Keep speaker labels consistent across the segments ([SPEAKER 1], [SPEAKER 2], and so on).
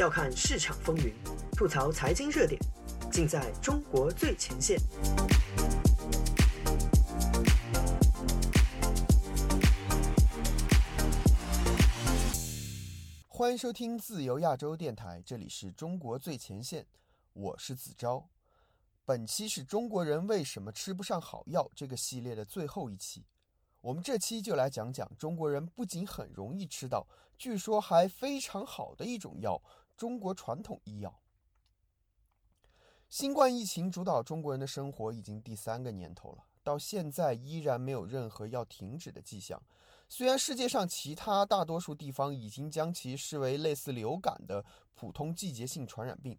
[SPEAKER 1] 笑看市场风云，吐槽财经热点，尽在中国最前线。
[SPEAKER 2] 欢迎收听自由亚洲电台，这里是中国最前线，我是子昭。本期是中国人为什么吃不上好药这个系列的最后一期。我们这期就来讲讲中国人不仅很容易吃到，据说还非常好的一种药——中国传统医药。新冠疫情主导中国人的生活已经第三个年头了，到现在依然没有任何要停止的迹象。虽然世界上其他大多数地方已经将其视为类似流感的普通季节性传染病，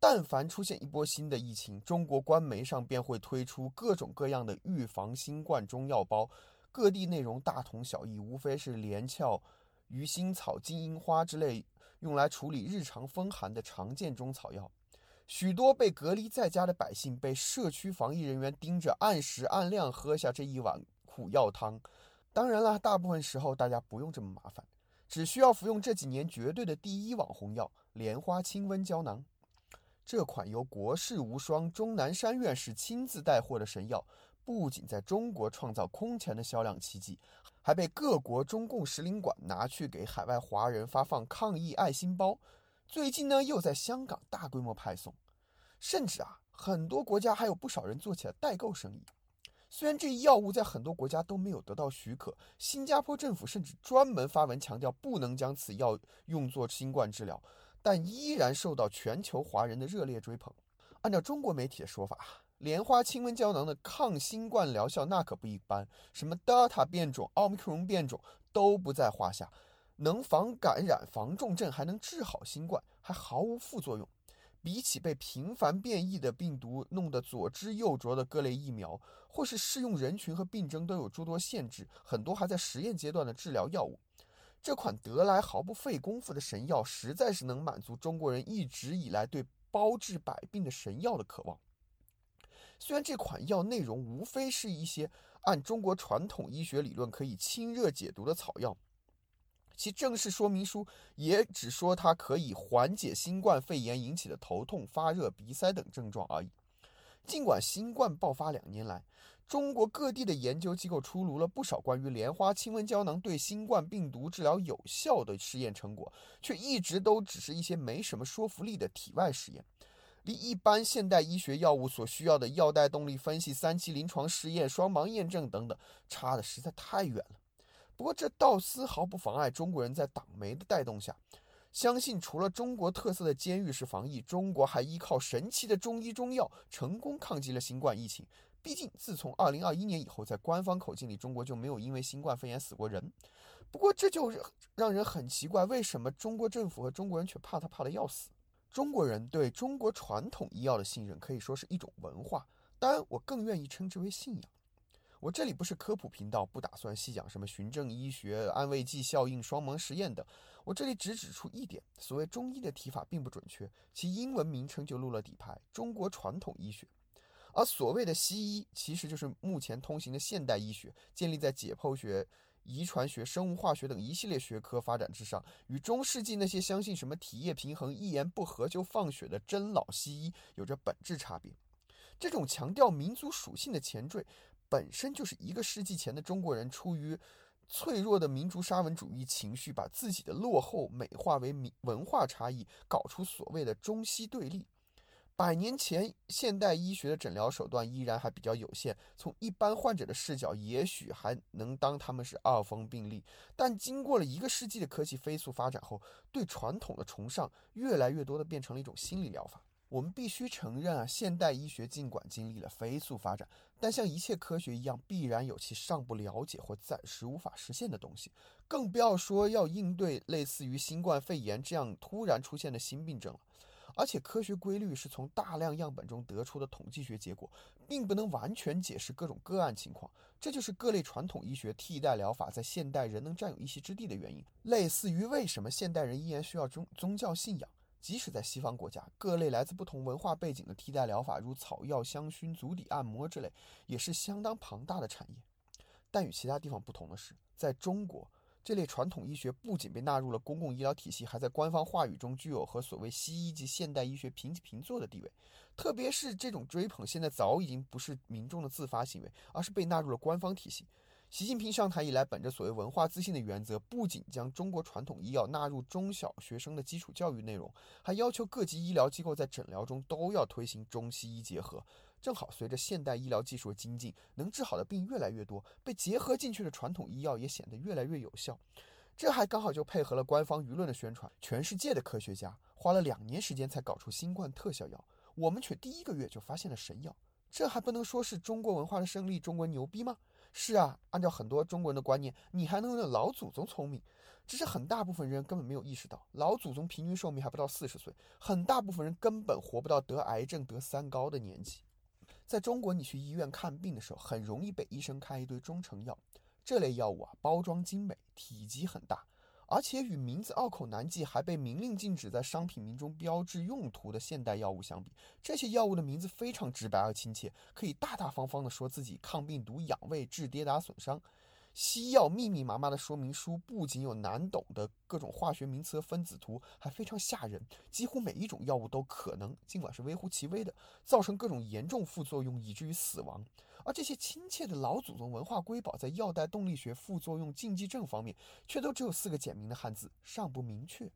[SPEAKER 2] 但凡出现一波新的疫情，中国官媒上便会推出各种各样的预防新冠中药包。各地内容大同小异，无非是连翘、鱼腥草、金银花之类用来处理日常风寒的常见中草药。许多被隔离在家的百姓被社区防疫人员盯着，按时按量喝下这一碗苦药汤。当然了，大部分时候大家不用这么麻烦，只需要服用这几年绝对的第一网红药——莲花清瘟胶囊。这款由国士无双钟南山院士亲自带货的神药。不仅在中国创造空前的销量奇迹，还被各国中共使领馆拿去给海外华人发放抗疫爱心包。最近呢，又在香港大规模派送，甚至啊，很多国家还有不少人做起了代购生意。虽然这一药物在很多国家都没有得到许可，新加坡政府甚至专门发文强调不能将此药用作新冠治疗，但依然受到全球华人的热烈追捧。按照中国媒体的说法。莲花清瘟胶囊的抗新冠疗效那可不一般，什么德尔塔变种、奥密克戎变种都不在话下，能防感染、防重症，还能治好新冠，还毫无副作用。比起被频繁变异的病毒弄得左支右拙的各类疫苗，或是适用人群和病症都有诸多限制，很多还在实验阶段的治疗药物，这款得来毫不费功夫的神药，实在是能满足中国人一直以来对包治百病的神药的渴望。虽然这款药内容无非是一些按中国传统医学理论可以清热解毒的草药，其正式说明书也只说它可以缓解新冠肺炎引起的头痛、发热、鼻塞等症状而已。尽管新冠爆发两年来，中国各地的研究机构出炉了不少关于莲花清瘟胶囊对新冠病毒治疗有效的试验成果，却一直都只是一些没什么说服力的体外实验。离一般现代医学药物所需要的药代动力分析、三期临床试验、双盲验证等等，差的实在太远了。不过这倒丝毫不妨碍中国人在党媒的带动下，相信除了中国特色的监狱式防疫，中国还依靠神奇的中医中药，成功抗击了新冠疫情。毕竟自从2021年以后，在官方口径里，中国就没有因为新冠肺炎死过人。不过这就让人很奇怪，为什么中国政府和中国人却怕他怕的要死？中国人对中国传统医药的信任可以说是一种文化，当然，我更愿意称之为信仰。我这里不是科普频道，不打算细讲什么循证医学、安慰剂效应、双盲实验等。我这里只指出一点：所谓中医的提法并不准确，其英文名称就露了底牌——中国传统医学。而所谓的西医，其实就是目前通行的现代医学，建立在解剖学。遗传学、生物化学等一系列学科发展之上，与中世纪那些相信什么体液平衡、一言不合就放血的真老西医有着本质差别。这种强调民族属性的前缀，本身就是一个世纪前的中国人出于脆弱的民族沙文主义情绪，把自己的落后美化为民文化差异，搞出所谓的中西对立。百年前，现代医学的诊疗手段依然还比较有限，从一般患者的视角，也许还能当他们是二风病例。但经过了一个世纪的科技飞速发展后，对传统的崇尚越来越多的变成了一种心理疗法。我们必须承认啊，现代医学尽管经历了飞速发展，但像一切科学一样，必然有其尚不了解或暂时无法实现的东西。更不要说要应对类似于新冠肺炎这样突然出现的新病症了。而且，科学规律是从大量样本中得出的统计学结果，并不能完全解释各种个案情况。这就是各类传统医学替代疗法在现代仍能占有一席之地的原因。类似于为什么现代人依然需要宗宗教信仰，即使在西方国家，各类来自不同文化背景的替代疗法，如草药、香薰、足底按摩之类，也是相当庞大的产业。但与其他地方不同的是，在中国，这类传统医学不仅被纳入了公共医疗体系，还在官方话语中具有和所谓西医及现代医学平起平坐的地位。特别是这种追捧，现在早已经不是民众的自发行为，而是被纳入了官方体系。习近平上台以来，本着所谓文化自信的原则，不仅将中国传统医药纳入中小学生的基础教育内容，还要求各级医疗机构在诊疗中都要推行中西医结合。正好随着现代医疗技术的精进，能治好的病越来越多，被结合进去的传统医药也显得越来越有效。这还刚好就配合了官方舆论的宣传。全世界的科学家花了两年时间才搞出新冠特效药，我们却第一个月就发现了神药，这还不能说是中国文化的胜利？中国牛逼吗？是啊，按照很多中国人的观念，你还能有老祖宗聪明，只是很大部分人根本没有意识到，老祖宗平均寿命还不到四十岁，很大部分人根本活不到得癌症、得三高的年纪。在中国，你去医院看病的时候，很容易被医生开一堆中成药，这类药物啊，包装精美，体积很大。而且与名字拗口难记，还被明令禁止在商品名中标志用途的现代药物相比，这些药物的名字非常直白而亲切，可以大大方方地说自己抗病毒、养胃、治跌打损伤。西药密密麻麻的说明书不仅有难懂的各种化学名词和分子图，还非常吓人。几乎每一种药物都可能，尽管是微乎其微的，造成各种严重副作用，以至于死亡。而这些亲切的老祖宗文化瑰宝，在药代动力学、副作用、禁忌症方面，却都只有四个简明的汉字，尚不明确。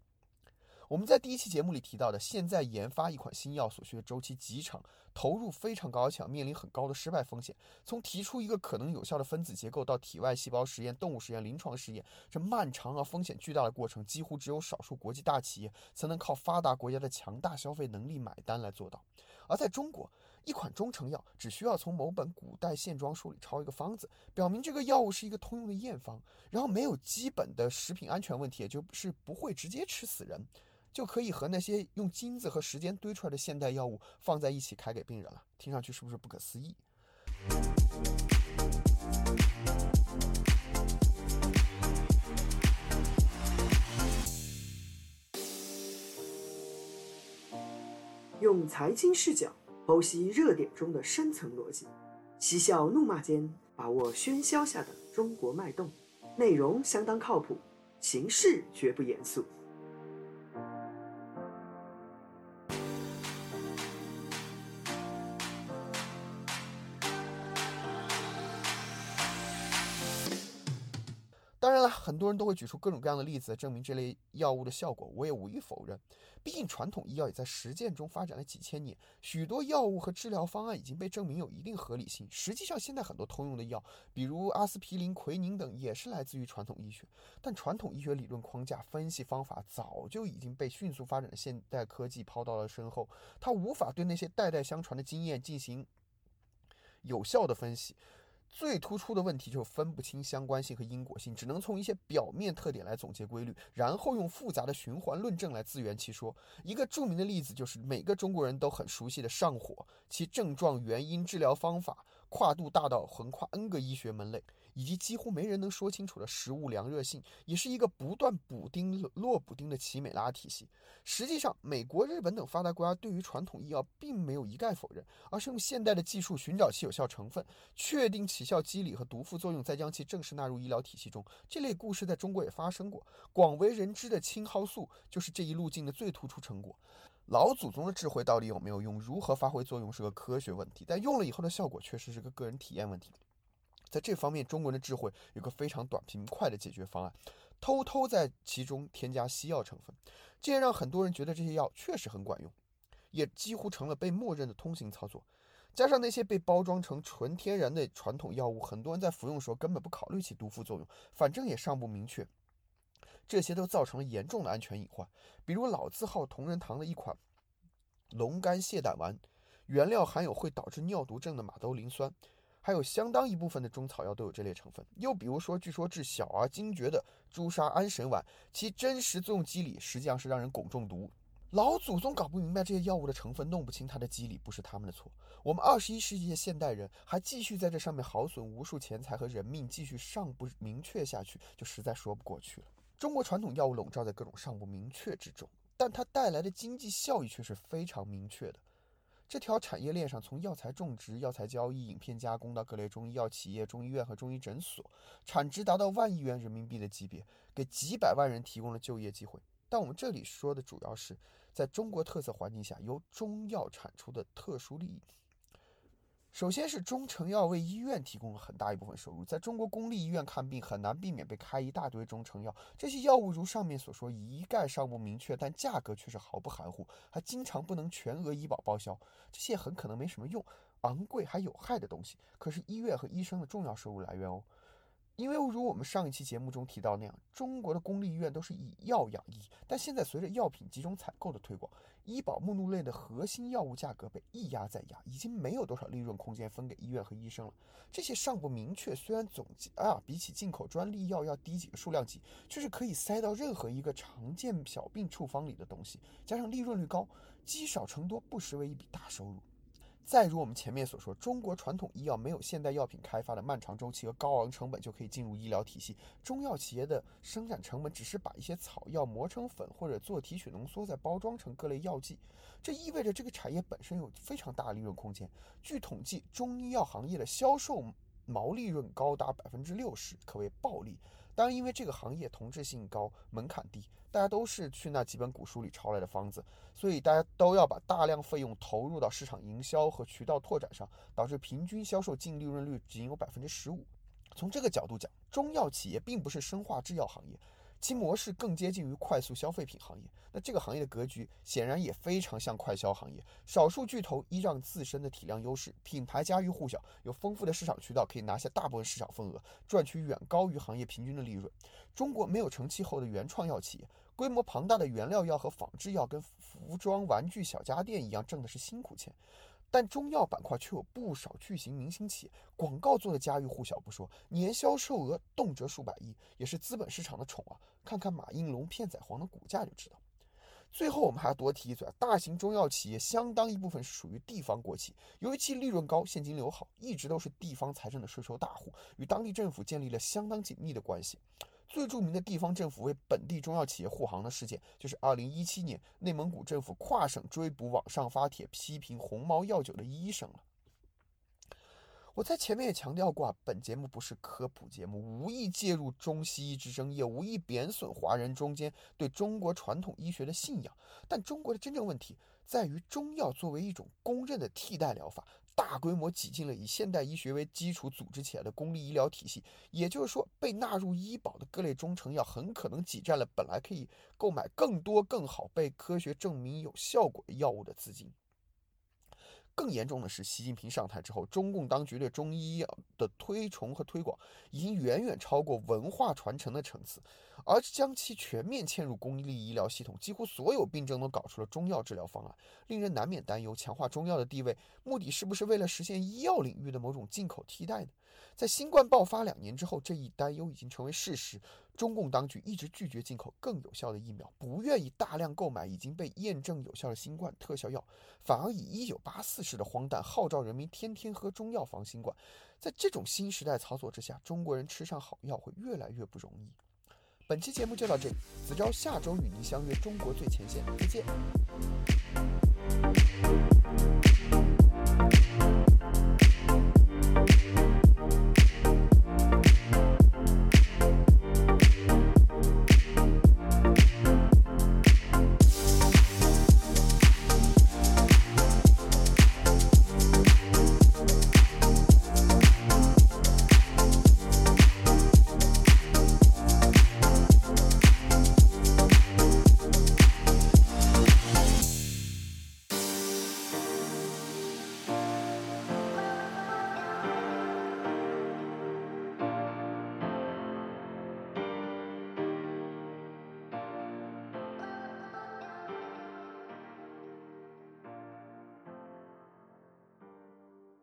[SPEAKER 2] 我们在第一期节目里提到的，现在研发一款新药所需的周期极长，投入非常高，且面临很高的失败风险。从提出一个可能有效的分子结构到体外细胞实验、动物实验、临床试验，这漫长而风险巨大的过程，几乎只有少数国际大企业才能靠发达国家的强大消费能力买单来做到。而在中国，一款中成药只需要从某本古代线装书里抄一个方子，表明这个药物是一个通用的验方，然后没有基本的食品安全问题，也就是不会直接吃死人。就可以和那些用金子和时间堆出来的现代药物放在一起开给病人了，听上去是不是不可思议？
[SPEAKER 1] 用财经视角剖析热点中的深层逻辑，嬉笑怒骂间把握喧嚣下的中国脉动，内容相当靠谱，形式绝不严肃。
[SPEAKER 2] 然，很多人都会举出各种各样的例子证明这类药物的效果，我也无意否认。毕竟传统医药也在实践中发展了几千年，许多药物和治疗方案已经被证明有一定合理性。实际上，现在很多通用的药，比如阿司匹林、奎宁等，也是来自于传统医学。但传统医学理论框架、分析方法早就已经被迅速发展的现代科技抛到了身后，它无法对那些代代相传的经验进行有效的分析。最突出的问题就是分不清相关性和因果性，只能从一些表面特点来总结规律，然后用复杂的循环论证来自圆其说。一个著名的例子就是每个中国人都很熟悉的上火，其症状、原因、治疗方法跨度大到横跨 N 个医学门类。以及几乎没人能说清楚的食物凉热性，也是一个不断补丁落补丁的奇美拉体系。实际上，美国、日本等发达国家对于传统医药并没有一概否认，而是用现代的技术寻找其有效成分，确定起效机理和毒副作用，再将其正式纳入医疗体系中。这类故事在中国也发生过。广为人知的青蒿素就是这一路径的最突出成果。老祖宗的智慧到底有没有用，如何发挥作用是个科学问题，但用了以后的效果确实是个个人体验问题。在这方面，中国人的智慧有个非常短平快的解决方案：偷偷在其中添加西药成分，这也让很多人觉得这些药确实很管用，也几乎成了被默认的通行操作。加上那些被包装成纯天然的传统药物，很多人在服用时候根本不考虑其毒副作用，反正也尚不明确。这些都造成了严重的安全隐患。比如老字号同仁堂的一款龙肝泻胆丸，原料含有会导致尿毒症的马兜铃酸。还有相当一部分的中草药都有这类成分。又比如说，据说治小儿惊厥的朱砂安神丸，其真实作用机理实际上是让人汞中毒。老祖宗搞不明白这些药物的成分，弄不清它的机理，不是他们的错。我们二十一世纪的现代人还继续在这上面耗损无数钱财和人命，继续尚不明确下去，就实在说不过去了。中国传统药物笼罩在各种尚不明确之中，但它带来的经济效益却是非常明确的。这条产业链上，从药材种植、药材交易、影片加工到各类中医药企业、中医院和中医诊所，产值达到万亿元人民币的级别，给几百万人提供了就业机会。但我们这里说的主要是在中国特色环境下由中药产出的特殊利益。首先是中成药为医院提供了很大一部分收入。在中国公立医院看病，很难避免被开一大堆中成药。这些药物如上面所说，一概尚不明确，但价格却是毫不含糊，还经常不能全额医保报销。这些很可能没什么用、昂贵还有害的东西，可是医院和医生的重要收入来源哦。因为如我们上一期节目中提到那样，中国的公立医院都是以药养医，但现在随着药品集中采购的推广，医保目录类的核心药物价格被一压再压，已经没有多少利润空间分给医院和医生了。这些尚不明确，虽然总啊比起进口专利药要低几个数量级，却是可以塞到任何一个常见小病处方里的东西，加上利润率高，积少成多，不失为一笔大收入。再如我们前面所说，中国传统医药没有现代药品开发的漫长周期和高昂成本就可以进入医疗体系。中药企业的生产成本只是把一些草药磨成粉或者做提取浓缩，再包装成各类药剂。这意味着这个产业本身有非常大利润空间。据统计，中医药行业的销售毛利润高达百分之六十，可谓暴利。当然，因为这个行业同质性高，门槛低，大家都是去那几本古书里抄来的方子，所以大家都要把大量费用投入到市场营销和渠道拓展上，导致平均销售净利润率仅有百分之十五。从这个角度讲，中药企业并不是生化制药行业。其模式更接近于快速消费品行业，那这个行业的格局显然也非常像快消行业。少数巨头依仗自身的体量优势，品牌家喻户晓，有丰富的市场渠道，可以拿下大部分市场份额，赚取远高于行业平均的利润。中国没有成气候的原创药企业，规模庞大的原料药和仿制药，跟服装、玩具、小家电一样，挣的是辛苦钱。但中药板块却有不少巨型明星企业，广告做的家喻户晓不说，年销售额动辄数百亿，也是资本市场的宠啊！看看马应龙、片仔癀的股价就知道。最后，我们还要多提一嘴，大型中药企业相当一部分是属于地方国企，由于其利润高、现金流好，一直都是地方财政的税收大户，与当地政府建立了相当紧密的关系。最著名的地方政府为本地中药企业护航的事件，就是2017年内蒙古政府跨省追捕、网上发帖批评红毛药酒的医生了。我在前面也强调过啊，本节目不是科普节目，无意介入中西医之争，也无意贬损华人中间对中国传统医学的信仰。但中国的真正问题在于，中药作为一种公认的替代疗法。大规模挤进了以现代医学为基础组织起来的公立医疗体系，也就是说，被纳入医保的各类中成药很可能挤占了本来可以购买更多、更好、被科学证明有效果的药物的资金。更严重的是，习近平上台之后，中共当局对中医药的推崇和推广已经远远超过文化传承的层次，而将其全面嵌入公立医疗系统，几乎所有病症都搞出了中药治疗方案，令人难免担忧，强化中药的地位，目的是不是为了实现医药领域的某种进口替代呢？在新冠爆发两年之后，这一担忧已经成为事实。中共当局一直拒绝进口更有效的疫苗，不愿意大量购买已经被验证有效的新冠特效药，反而以一九八四式的荒诞号召人民天天喝中药防新冠。在这种新时代操作之下，中国人吃上好药会越来越不容易。本期节目就到这里，子昭下周与您相约中国最前线，再见。